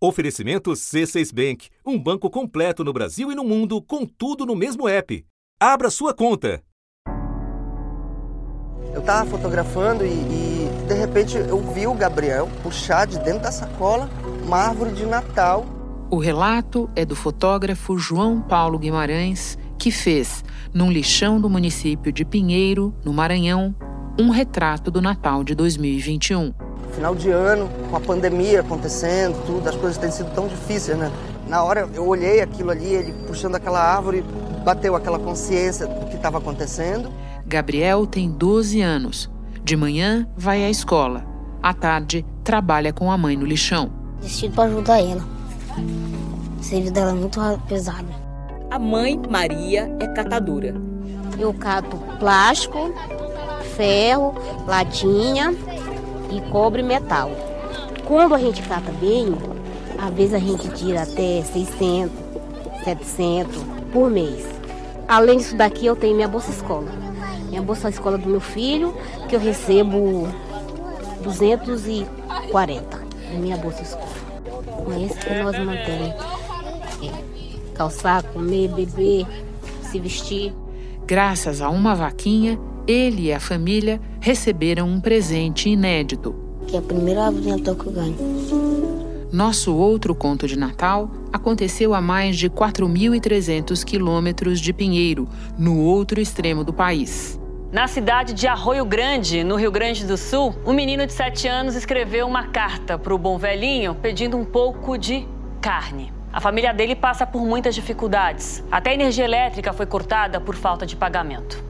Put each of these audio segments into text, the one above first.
Oferecimento C6 Bank, um banco completo no Brasil e no mundo, com tudo no mesmo app. Abra sua conta. Eu tava fotografando e, e, de repente eu vi o Gabriel puxar de dentro da sacola uma árvore de Natal. O relato é do fotógrafo João Paulo Guimarães, que fez, num lixão do município de Pinheiro, no Maranhão, um retrato do Natal de 2021. Final de ano, com a pandemia acontecendo, tudo, as coisas têm sido tão difíceis, né? Na hora eu olhei aquilo ali, ele puxando aquela árvore, bateu aquela consciência do que estava acontecendo. Gabriel tem 12 anos. De manhã vai à escola. À tarde trabalha com a mãe no lixão. Decido para ajudar ela. O serviço dela é muito pesado. A mãe, Maria, é catadora. Eu cato plástico, ferro, latinha e cobre metal. Quando a gente cata bem, às vezes a gente tira até 600, 700 por mês. Além disso daqui, eu tenho minha bolsa escola minha bolsa escola do meu filho, que eu recebo 240 na minha bolsa escola. Com esse que nós mantemos. É, calçar, comer, beber, se vestir. Graças a uma vaquinha, ele e a família receberam um presente inédito. Que é a primeira aventura que eu ganho. Nosso outro conto de Natal aconteceu a mais de 4.300 quilômetros de Pinheiro, no outro extremo do país. Na cidade de Arroio Grande, no Rio Grande do Sul, um menino de 7 anos escreveu uma carta para o bom velhinho pedindo um pouco de carne. A família dele passa por muitas dificuldades. Até a energia elétrica foi cortada por falta de pagamento.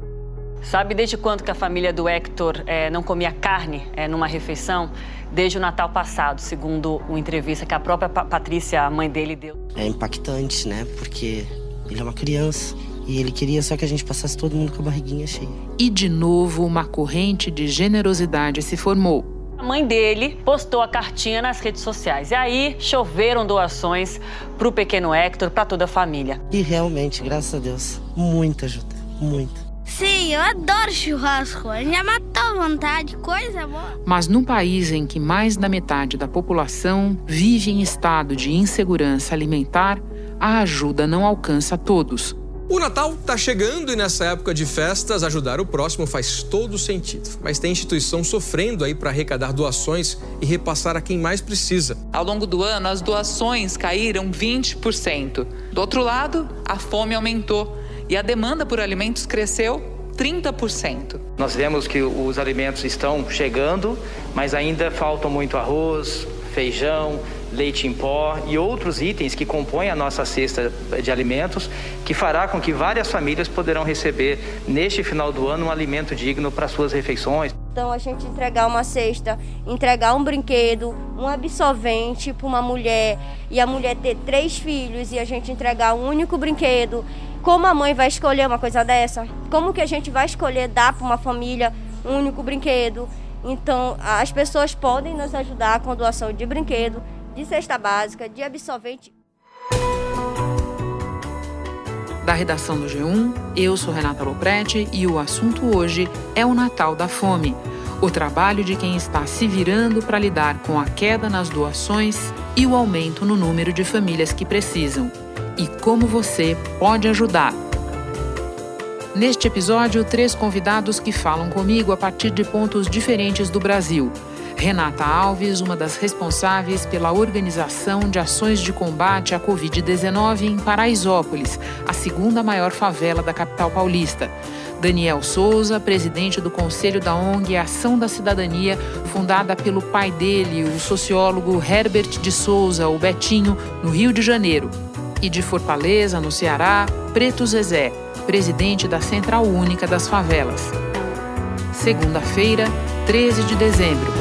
Sabe desde quando que a família do Hector é, não comia carne é, numa refeição? Desde o Natal passado, segundo uma entrevista que a própria Patrícia, a mãe dele, deu. É impactante, né? Porque ele é uma criança e ele queria só que a gente passasse todo mundo com a barriguinha cheia. E de novo, uma corrente de generosidade se formou. A mãe dele postou a cartinha nas redes sociais. E aí choveram doações para o pequeno Hector, para toda a família. E realmente, graças a Deus, muita ajuda, muita. Sim, eu adoro churrasco. Já matou a vontade, coisa boa. Mas num país em que mais da metade da população vive em estado de insegurança alimentar, a ajuda não alcança todos. O Natal está chegando e nessa época de festas ajudar o próximo faz todo sentido. Mas tem instituição sofrendo aí para arrecadar doações e repassar a quem mais precisa. Ao longo do ano, as doações caíram 20%. Do outro lado, a fome aumentou e a demanda por alimentos cresceu 30%. Nós vemos que os alimentos estão chegando, mas ainda faltam muito arroz, feijão, leite em pó e outros itens que compõem a nossa cesta de alimentos, que fará com que várias famílias poderão receber neste final do ano um alimento digno para suas refeições. Então a gente entregar uma cesta, entregar um brinquedo, um absorvente para uma mulher e a mulher ter três filhos e a gente entregar um único brinquedo. Como a mãe vai escolher uma coisa dessa? Como que a gente vai escolher dar para uma família um único brinquedo? Então, as pessoas podem nos ajudar com doação de brinquedo, de cesta básica, de absorvente. Da redação do G1, eu sou Renata Loprete e o assunto hoje é o Natal da Fome. O trabalho de quem está se virando para lidar com a queda nas doações e o aumento no número de famílias que precisam. E como você pode ajudar. Neste episódio, três convidados que falam comigo a partir de pontos diferentes do Brasil. Renata Alves, uma das responsáveis pela organização de ações de combate à Covid-19 em Paraisópolis, a segunda maior favela da capital paulista. Daniel Souza, presidente do Conselho da ONG Ação da Cidadania, fundada pelo pai dele, o sociólogo Herbert de Souza, o Betinho, no Rio de Janeiro. E de Fortaleza, no Ceará, Preto Zezé, presidente da Central Única das Favelas. Segunda-feira, 13 de dezembro.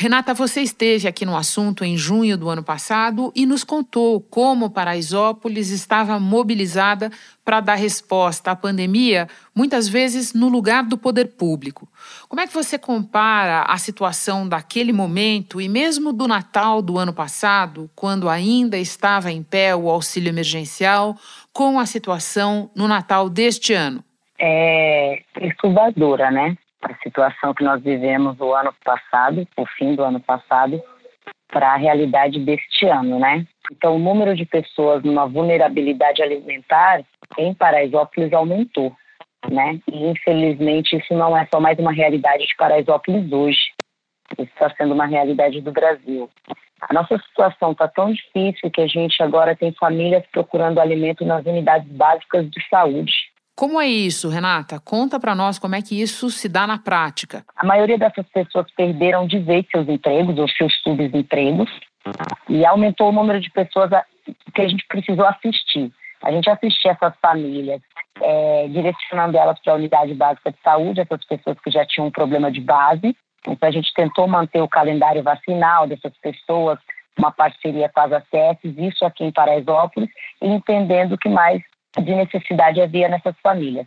Renata, você esteve aqui no assunto em junho do ano passado e nos contou como Paraisópolis estava mobilizada para dar resposta à pandemia, muitas vezes no lugar do poder público. Como é que você compara a situação daquele momento e mesmo do Natal do ano passado, quando ainda estava em pé o auxílio emergencial, com a situação no Natal deste ano? É perturbadora, né? A situação que nós vivemos o ano passado, o fim do ano passado, para a realidade deste ano, né? Então, o número de pessoas numa vulnerabilidade alimentar em Paraisópolis aumentou, né? E, infelizmente, isso não é só mais uma realidade de Paraisópolis hoje. Isso está sendo uma realidade do Brasil. A nossa situação está tão difícil que a gente agora tem famílias procurando alimento nas unidades básicas de saúde. Como é isso, Renata? Conta para nós como é que isso se dá na prática. A maioria dessas pessoas perderam de vez seus empregos ou seus subempregos e aumentou o número de pessoas que a gente precisou assistir. A gente assistia essas famílias, é, direcionando elas para a unidade básica de saúde, essas pessoas que já tinham um problema de base. Então a gente tentou manter o calendário vacinal dessas pessoas, uma parceria com as ACS, isso aqui em Paraisópolis, entendendo que mais de necessidade havia nessas famílias.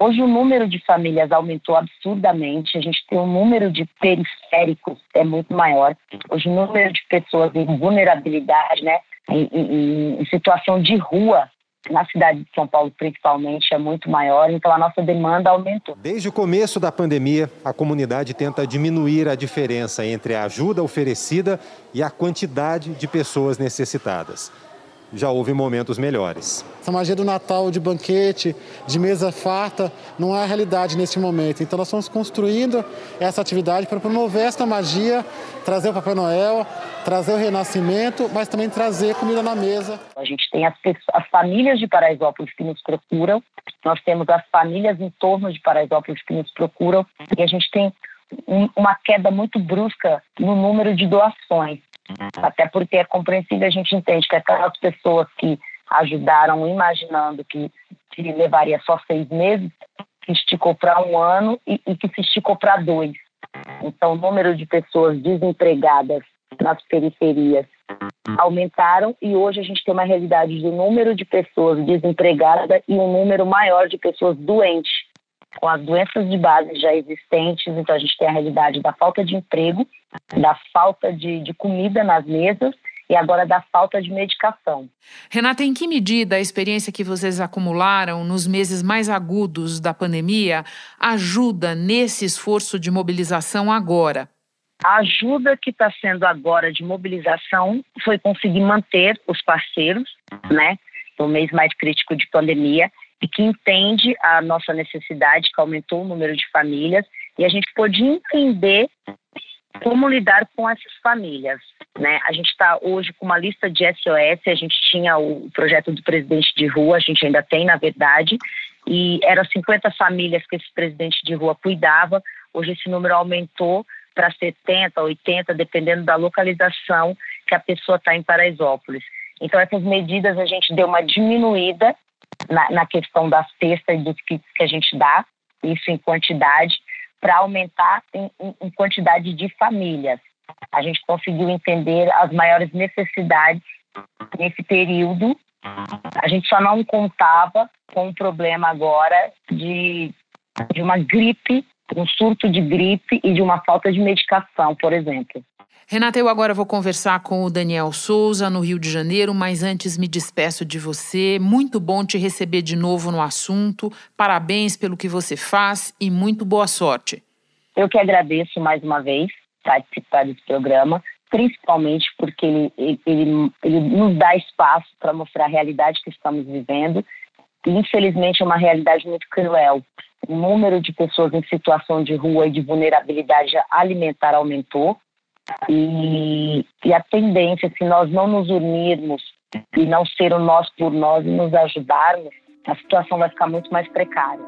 Hoje o número de famílias aumentou absurdamente, a gente tem um número de periféricos é muito maior. Hoje o número de pessoas em vulnerabilidade, né, em, em, em situação de rua, na cidade de São Paulo principalmente, é muito maior, então a nossa demanda aumentou. Desde o começo da pandemia, a comunidade tenta diminuir a diferença entre a ajuda oferecida e a quantidade de pessoas necessitadas já houve momentos melhores. Essa magia do Natal, de banquete, de mesa farta, não é a realidade neste momento. Então nós estamos construindo essa atividade para promover essa magia, trazer o Papai Noel, trazer o renascimento, mas também trazer comida na mesa. A gente tem as, as famílias de Paraisópolis que nos procuram, nós temos as famílias em torno de Paraisópolis que nos procuram e a gente tem um, uma queda muito brusca no número de doações. Até porque é compreensível, a gente entende que aquelas pessoas que ajudaram imaginando que, que levaria só seis meses, que esticou para um ano e, e que se esticou para dois. Então, o número de pessoas desempregadas nas periferias aumentaram e hoje a gente tem uma realidade de número de pessoas desempregadas e um número maior de pessoas doentes, com as doenças de base já existentes. Então, a gente tem a realidade da falta de emprego da falta de, de comida nas mesas e agora da falta de medicação. Renata, em que medida a experiência que vocês acumularam nos meses mais agudos da pandemia ajuda nesse esforço de mobilização agora? A ajuda que está sendo agora de mobilização foi conseguir manter os parceiros, né, no mês mais crítico de pandemia, e que entende a nossa necessidade, que aumentou o número de famílias, e a gente pôde entender como lidar com essas famílias. Né? A gente está hoje com uma lista de SOS, a gente tinha o projeto do presidente de rua, a gente ainda tem, na verdade, e eram 50 famílias que esse presidente de rua cuidava. Hoje esse número aumentou para 70, 80, dependendo da localização que a pessoa está em Paraisópolis. Então, essas medidas a gente deu uma diminuída na, na questão da cesta e dos kits que a gente dá, isso em quantidade, para aumentar em, em quantidade de famílias. A gente conseguiu entender as maiores necessidades nesse período. A gente só não contava com o problema agora de, de uma gripe, um surto de gripe e de uma falta de medicação, por exemplo. Renata, eu agora vou conversar com o Daniel Souza, no Rio de Janeiro, mas antes me despeço de você. Muito bom te receber de novo no assunto. Parabéns pelo que você faz e muito boa sorte. Eu que agradeço mais uma vez participar desse programa, principalmente porque ele, ele, ele nos dá espaço para mostrar a realidade que estamos vivendo. Infelizmente, é uma realidade muito cruel. O número de pessoas em situação de rua e de vulnerabilidade alimentar aumentou e, e a tendência, se nós não nos unirmos e não ser o nós por nós e nos ajudarmos, a situação vai ficar muito mais precária.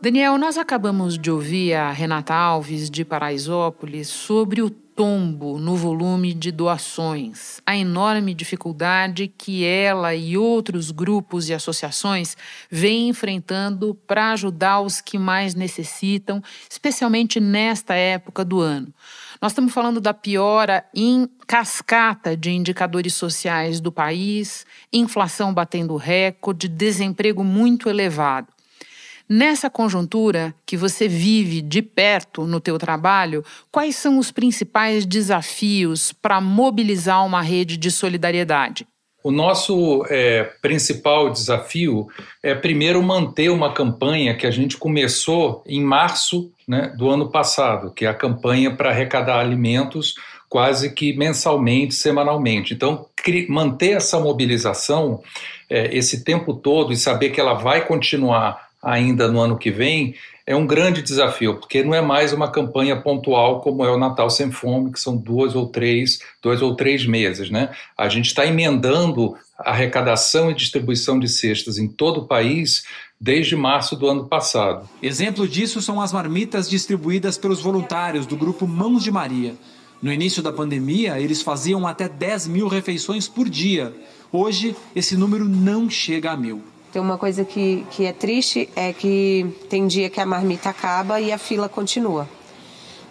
Daniel, nós acabamos de ouvir a Renata Alves de Paraisópolis sobre o tombo no volume de doações, a enorme dificuldade que ela e outros grupos e associações vêm enfrentando para ajudar os que mais necessitam, especialmente nesta época do ano. Nós estamos falando da piora em cascata de indicadores sociais do país, inflação batendo recorde, desemprego muito elevado. Nessa conjuntura que você vive de perto no teu trabalho, quais são os principais desafios para mobilizar uma rede de solidariedade? O nosso é, principal desafio é, primeiro, manter uma campanha que a gente começou em março né, do ano passado, que é a campanha para arrecadar alimentos quase que mensalmente, semanalmente. Então, manter essa mobilização é, esse tempo todo e saber que ela vai continuar ainda no ano que vem é um grande desafio, porque não é mais uma campanha pontual como é o Natal Sem Fome, que são duas ou três, dois ou três meses. Né? A gente está emendando a arrecadação e distribuição de cestas em todo o país desde março do ano passado. Exemplo disso são as marmitas distribuídas pelos voluntários do grupo Mãos de Maria. No início da pandemia, eles faziam até 10 mil refeições por dia. Hoje, esse número não chega a mil. Tem uma coisa que, que é triste, é que tem dia que a marmita acaba e a fila continua.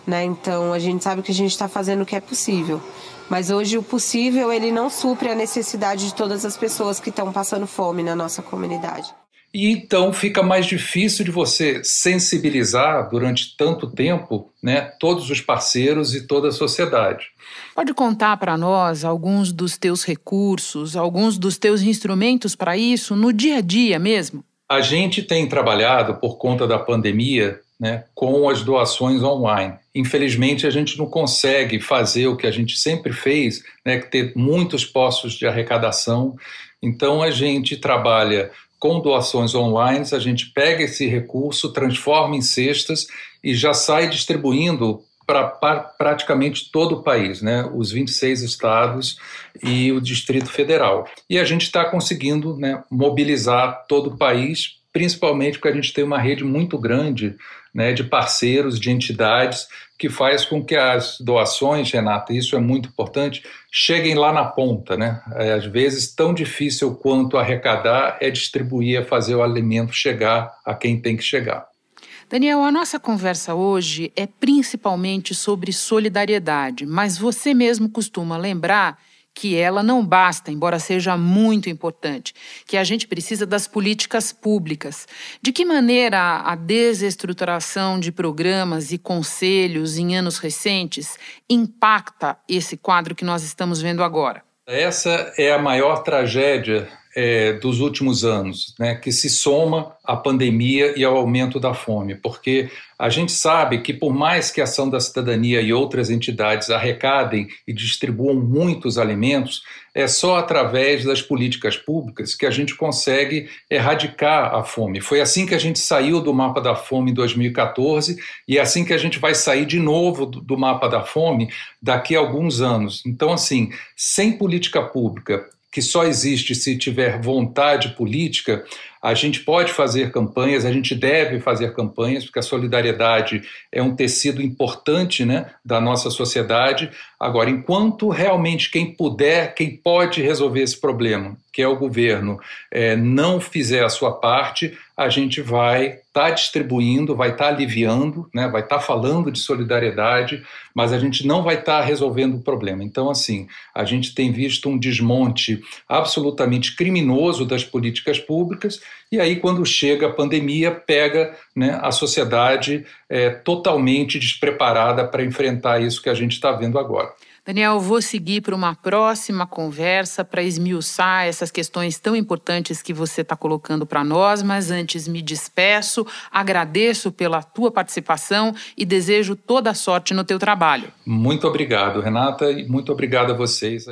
Né? Então a gente sabe que a gente está fazendo o que é possível. Mas hoje o possível ele não supre a necessidade de todas as pessoas que estão passando fome na nossa comunidade. E então fica mais difícil de você sensibilizar durante tanto tempo né, todos os parceiros e toda a sociedade. Pode contar para nós alguns dos teus recursos, alguns dos teus instrumentos para isso no dia a dia mesmo? A gente tem trabalhado por conta da pandemia né, com as doações online. Infelizmente, a gente não consegue fazer o que a gente sempre fez, né, ter muitos postos de arrecadação. Então, a gente trabalha com doações online, a gente pega esse recurso, transforma em cestas e já sai distribuindo para praticamente todo o país, né? os 26 estados e o Distrito Federal. E a gente está conseguindo né, mobilizar todo o país, principalmente porque a gente tem uma rede muito grande né, de parceiros, de entidades, que faz com que as doações, Renata, isso é muito importante, cheguem lá na ponta. Né? É, às vezes, tão difícil quanto arrecadar é distribuir, é fazer o alimento chegar a quem tem que chegar. Daniel, a nossa conversa hoje é principalmente sobre solidariedade, mas você mesmo costuma lembrar que ela não basta, embora seja muito importante, que a gente precisa das políticas públicas. De que maneira a desestruturação de programas e conselhos em anos recentes impacta esse quadro que nós estamos vendo agora? Essa é a maior tragédia é, dos últimos anos, né, que se soma à pandemia e ao aumento da fome, porque a gente sabe que, por mais que a Ação da Cidadania e outras entidades arrecadem e distribuam muitos alimentos, é só através das políticas públicas que a gente consegue erradicar a fome. Foi assim que a gente saiu do mapa da fome em 2014 e é assim que a gente vai sair de novo do, mapa da fome daqui a alguns anos. Então, assim, sem política pública que só existe se tiver vontade política, a gente pode fazer campanhas, a gente deve fazer campanhas, porque a solidariedade é um tecido importante né, da nossa sociedade. Agora, enquanto realmente quem puder, quem pode resolver esse problema, que é o governo, é, não fizer a sua parte, a gente vai estar tá distribuindo, vai estar tá aliviando, né, vai estar tá falando de solidariedade, mas a gente não vai estar tá resolvendo o problema. Então, assim, a gente tem visto um desmonte absolutamente criminoso das políticas públicas, e aí, quando chega a pandemia, pega né, a sociedade é, totalmente despreparada para enfrentar isso que a gente está vendo agora. Daniel, vou seguir para uma próxima conversa para esmiuçar essas questões tão importantes que você está colocando para nós, mas antes me despeço, agradeço pela tua participação e desejo toda a sorte no teu trabalho. Muito obrigado, Renata, e muito obrigado a vocês.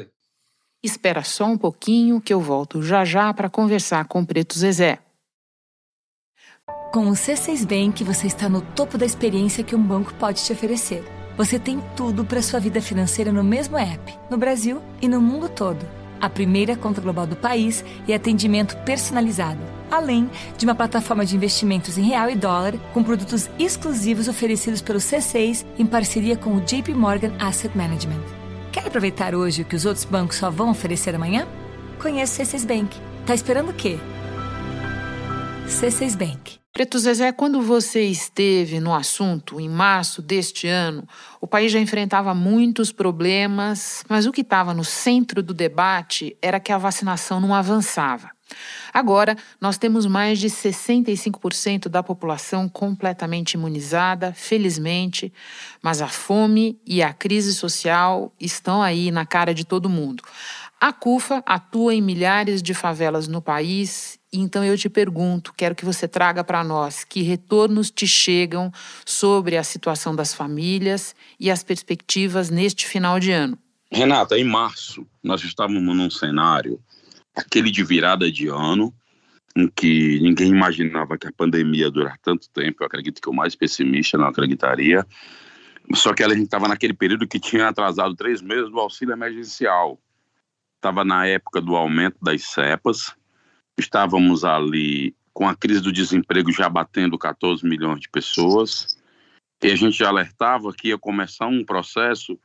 Espera só um pouquinho que eu volto já já para conversar com Preto Zezé. Com o C6 Bank, você está no topo da experiência que um banco pode te oferecer você tem tudo para sua vida financeira no mesmo app, no Brasil e no mundo todo. A primeira conta global do país e atendimento personalizado, além de uma plataforma de investimentos em real e dólar com produtos exclusivos oferecidos pelo C6 em parceria com o JP Morgan Asset Management. Aproveitar hoje o que os outros bancos só vão oferecer amanhã? Conheça o C6 Bank. Tá esperando o quê? C6 Bank. Preto Zezé, quando você esteve no assunto, em março deste ano, o país já enfrentava muitos problemas, mas o que estava no centro do debate era que a vacinação não avançava. Agora, nós temos mais de 65% da população completamente imunizada, felizmente, mas a fome e a crise social estão aí na cara de todo mundo. A CUFA atua em milhares de favelas no país, então eu te pergunto, quero que você traga para nós que retornos te chegam sobre a situação das famílias e as perspectivas neste final de ano. Renata, em março, nós estávamos num cenário, aquele de virada de ano, em que ninguém imaginava que a pandemia ia durar tanto tempo. Eu acredito que o mais pessimista não acreditaria. Só que a gente estava naquele período que tinha atrasado três meses do auxílio emergencial. Estava na época do aumento das cepas. Estávamos ali com a crise do desemprego já batendo 14 milhões de pessoas. E a gente já alertava que ia começar um processo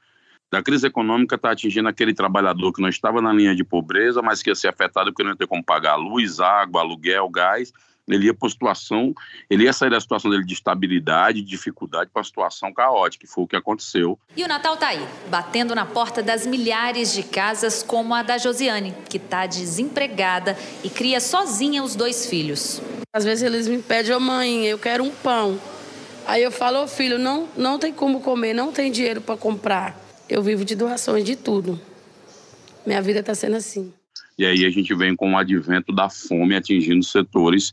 da crise econômica está atingindo aquele trabalhador que não estava na linha de pobreza, mas que ia ser afetado porque não ia ter como pagar luz, água, aluguel, gás. Ele ia para situação, ele ia sair da situação dele de estabilidade, de dificuldade para uma situação caótica, que foi o que aconteceu. E o Natal tá aí, batendo na porta das milhares de casas como a da Josiane, que está desempregada e cria sozinha os dois filhos. Às vezes eles me pedem, ô oh, mãe, eu quero um pão. Aí eu falo, ô oh, filho, não, não tem como comer, não tem dinheiro para comprar. Eu vivo de doações de tudo. Minha vida está sendo assim. E aí a gente vem com o advento da fome atingindo setores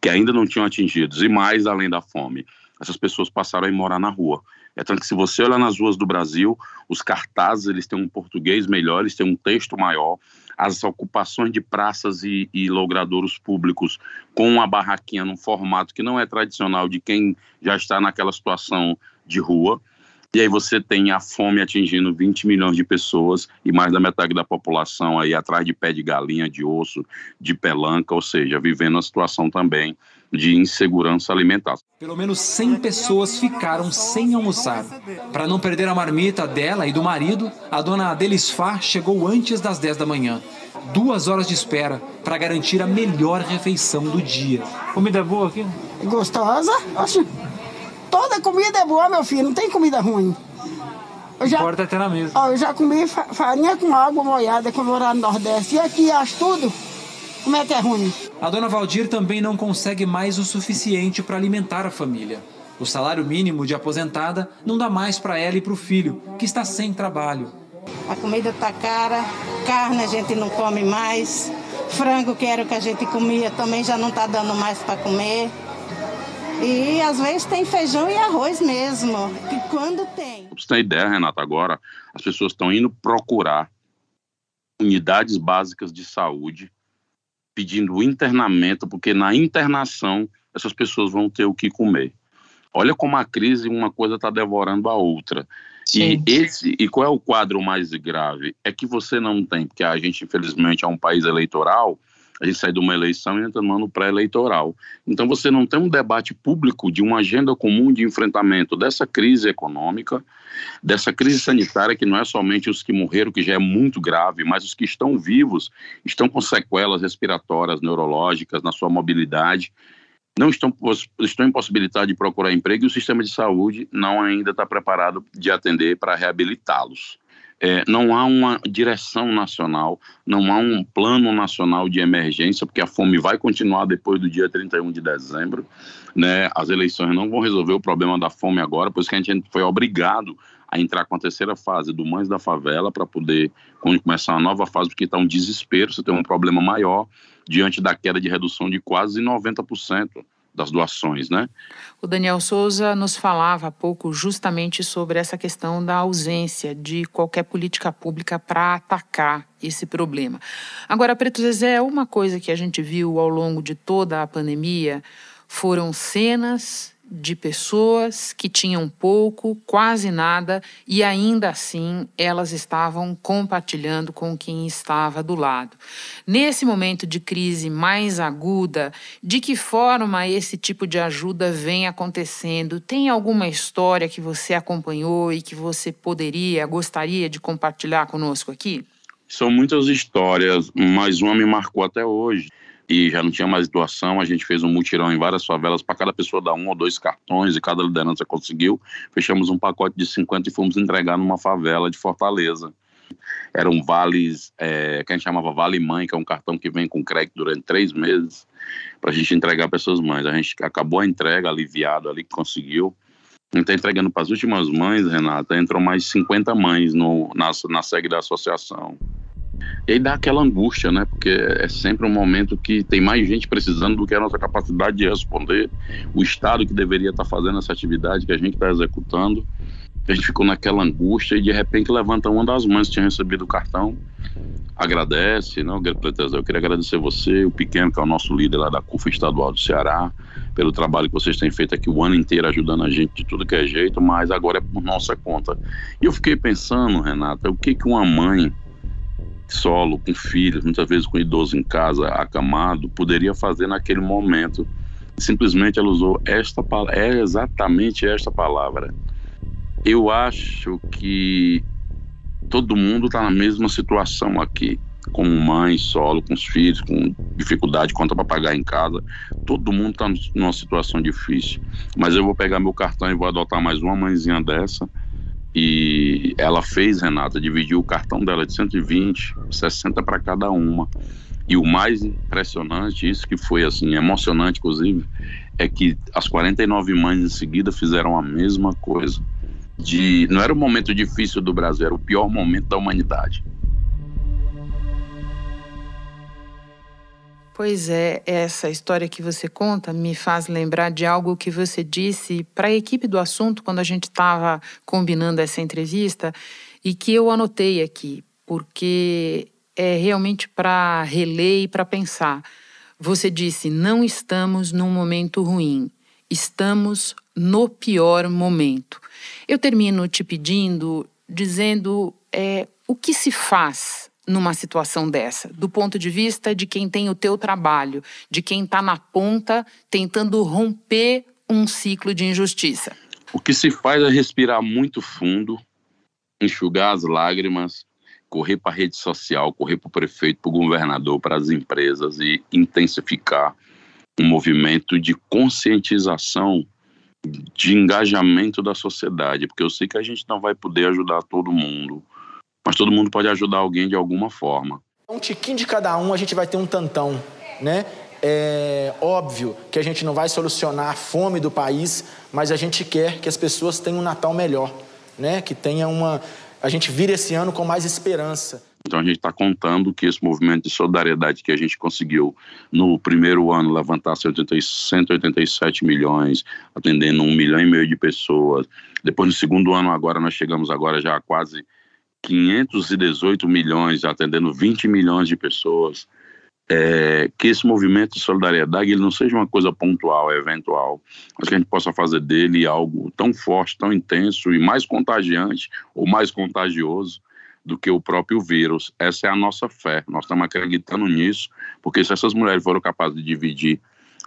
que ainda não tinham atingidos. E mais além da fome, essas pessoas passaram a morar na rua. É tanto que se você olha nas ruas do Brasil, os cartazes eles têm um português melhor, eles têm um texto maior. As ocupações de praças e, e logradouros públicos com uma barraquinha num formato que não é tradicional de quem já está naquela situação de rua. E aí você tem a fome atingindo 20 milhões de pessoas e mais da metade da população aí atrás de pé de galinha, de osso, de pelanca, ou seja, vivendo uma situação também de insegurança alimentar. Pelo menos 100 pessoas ficaram sem almoçar. Para não perder a marmita dela e do marido, a dona Adelisfá chegou antes das 10 da manhã. Duas horas de espera para garantir a melhor refeição do dia. Comida boa aqui? Gostosa? Acho Toda comida é boa, meu filho, não tem comida ruim. Eu já, Importa ter na mesa. Ó, eu já comi farinha com água molhada quando eu no Nordeste. E aqui acho tudo. Como é que é ruim? A dona Valdir também não consegue mais o suficiente para alimentar a família. O salário mínimo de aposentada não dá mais para ela e para o filho, que está sem trabalho. A comida está cara, carne a gente não come mais, frango que era o que a gente comia também já não está dando mais para comer. E às vezes tem feijão e arroz mesmo, que quando tem. Pra você ter ideia, Renata, agora as pessoas estão indo procurar unidades básicas de saúde, pedindo internamento, porque na internação essas pessoas vão ter o que comer. Olha como a crise, uma coisa está devorando a outra. Sim. E esse e qual é o quadro mais grave? É que você não tem, porque a gente infelizmente é um país eleitoral a gente sai de uma eleição e entra no ano pré-eleitoral. Então você não tem um debate público de uma agenda comum de enfrentamento dessa crise econômica, dessa crise sanitária, que não é somente os que morreram, que já é muito grave, mas os que estão vivos estão com sequelas respiratórias, neurológicas, na sua mobilidade, não estão, estão impossibilitados de procurar emprego e o sistema de saúde não ainda está preparado de atender para reabilitá-los. É, não há uma direção nacional, não há um plano nacional de emergência, porque a fome vai continuar depois do dia 31 de dezembro. Né? As eleições não vão resolver o problema da fome agora, por isso que a gente foi obrigado a entrar com a terceira fase do Mães da Favela para poder começar uma nova fase, porque está um desespero, você tem um problema maior diante da queda de redução de quase 90% das doações, né? O Daniel Souza nos falava há pouco justamente sobre essa questão da ausência de qualquer política pública para atacar esse problema. Agora, Preto Zezé, uma coisa que a gente viu ao longo de toda a pandemia foram cenas de pessoas que tinham pouco, quase nada, e ainda assim elas estavam compartilhando com quem estava do lado. Nesse momento de crise mais aguda, de que forma esse tipo de ajuda vem acontecendo? Tem alguma história que você acompanhou e que você poderia, gostaria de compartilhar conosco aqui? São muitas histórias, mas uma me marcou até hoje e já não tinha mais doação, a gente fez um mutirão em várias favelas para cada pessoa dar um ou dois cartões e cada liderança conseguiu. Fechamos um pacote de 50 e fomos entregar numa favela de Fortaleza. Eram vales, é, que a gente chamava Vale Mãe, que é um cartão que vem com crédito durante três meses, para a gente entregar para essas mães. A gente acabou a entrega, aliviado ali, que conseguiu. Está entregando para as últimas mães, Renata, entrou mais 50 mães no, na, na sede da associação. E aí dá aquela angústia, né? Porque é sempre um momento que tem mais gente precisando do que a nossa capacidade de responder. O Estado que deveria estar fazendo essa atividade que a gente está executando. A gente ficou naquela angústia e de repente levanta uma das mães que tinha recebido o cartão, agradece, não, eu queria agradecer você, o Pequeno, que é o nosso líder lá da CUFA Estadual do Ceará, pelo trabalho que vocês têm feito aqui o ano inteiro ajudando a gente de tudo que é jeito, mas agora é por nossa conta. E eu fiquei pensando, Renata, o que que uma mãe solo, com filhos, muitas vezes com idoso em casa, acamado, poderia fazer naquele momento. Simplesmente ela usou esta palavra, é exatamente esta palavra. Eu acho que todo mundo está na mesma situação aqui, como mãe, solo, com os filhos, com dificuldade, conta para pagar em casa. Todo mundo está numa situação difícil. Mas eu vou pegar meu cartão e vou adotar mais uma mãezinha dessa e ela fez, Renata, dividiu o cartão dela de 120, 60 para cada uma. E o mais impressionante, isso que foi assim, emocionante, inclusive, é que as 49 mães em seguida fizeram a mesma coisa. De, não era o momento difícil do Brasil, era o pior momento da humanidade. Pois é, essa história que você conta me faz lembrar de algo que você disse para a equipe do assunto quando a gente estava combinando essa entrevista e que eu anotei aqui, porque é realmente para reler e para pensar. Você disse: não estamos num momento ruim, estamos no pior momento. Eu termino te pedindo, dizendo é, o que se faz numa situação dessa, do ponto de vista de quem tem o teu trabalho, de quem está na ponta tentando romper um ciclo de injustiça? O que se faz é respirar muito fundo, enxugar as lágrimas, correr para a rede social, correr para o prefeito, para o governador, para as empresas e intensificar um movimento de conscientização, de engajamento da sociedade, porque eu sei que a gente não vai poder ajudar todo mundo mas todo mundo pode ajudar alguém de alguma forma. Um tiquinho de cada um, a gente vai ter um tantão, né? É óbvio que a gente não vai solucionar a fome do país, mas a gente quer que as pessoas tenham um Natal melhor, né? Que tenha uma, a gente vire esse ano com mais esperança. Então a gente está contando que esse movimento de solidariedade que a gente conseguiu no primeiro ano levantar 187 milhões, atendendo um milhão e meio de pessoas. Depois no segundo ano agora nós chegamos agora já a quase 518 milhões, atendendo 20 milhões de pessoas, é, que esse movimento de solidariedade ele não seja uma coisa pontual, eventual, mas que a gente possa fazer dele algo tão forte, tão intenso e mais contagiante ou mais contagioso do que o próprio vírus. Essa é a nossa fé. Nós estamos acreditando nisso, porque se essas mulheres foram capazes de dividir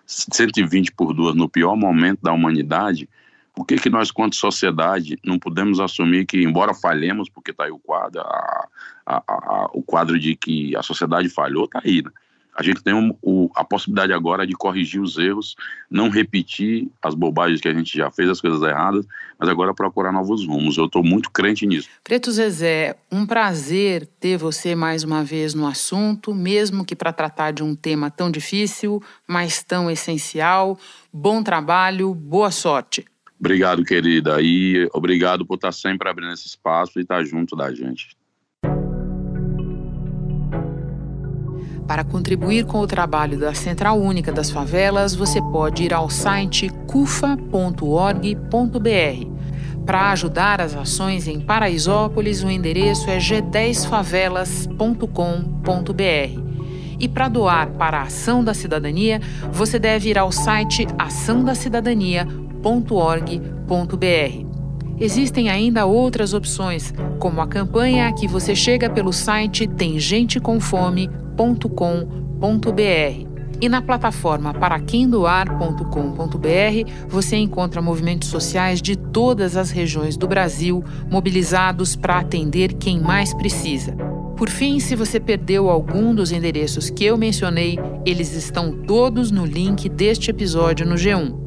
120 por duas no pior momento da humanidade, por que, que nós, quanto sociedade, não podemos assumir que, embora falhemos, porque está aí o quadro, a, a, a, o quadro de que a sociedade falhou, está aí, né? A gente tem um, o, a possibilidade agora de corrigir os erros, não repetir as bobagens que a gente já fez, as coisas erradas, mas agora procurar novos rumos. Eu estou muito crente nisso. Preto Zezé, um prazer ter você mais uma vez no assunto, mesmo que para tratar de um tema tão difícil, mas tão essencial. Bom trabalho, boa sorte. Obrigado, querida. E obrigado por estar sempre abrindo esse espaço e estar junto da gente. Para contribuir com o trabalho da Central Única das Favelas, você pode ir ao site cufa.org.br. Para ajudar as ações em Paraisópolis, o endereço é g10favelas.com.br. E para doar para a Ação da Cidadania, você deve ir ao site açãodacidadania.com www.cidadania.org.br. Existem ainda outras opções, como a campanha que você chega pelo site temgentecomfome.com.br. E na plataforma paraquemdoar.com.br você encontra movimentos sociais de todas as regiões do Brasil mobilizados para atender quem mais precisa. Por fim, se você perdeu algum dos endereços que eu mencionei, eles estão todos no link deste episódio no G1.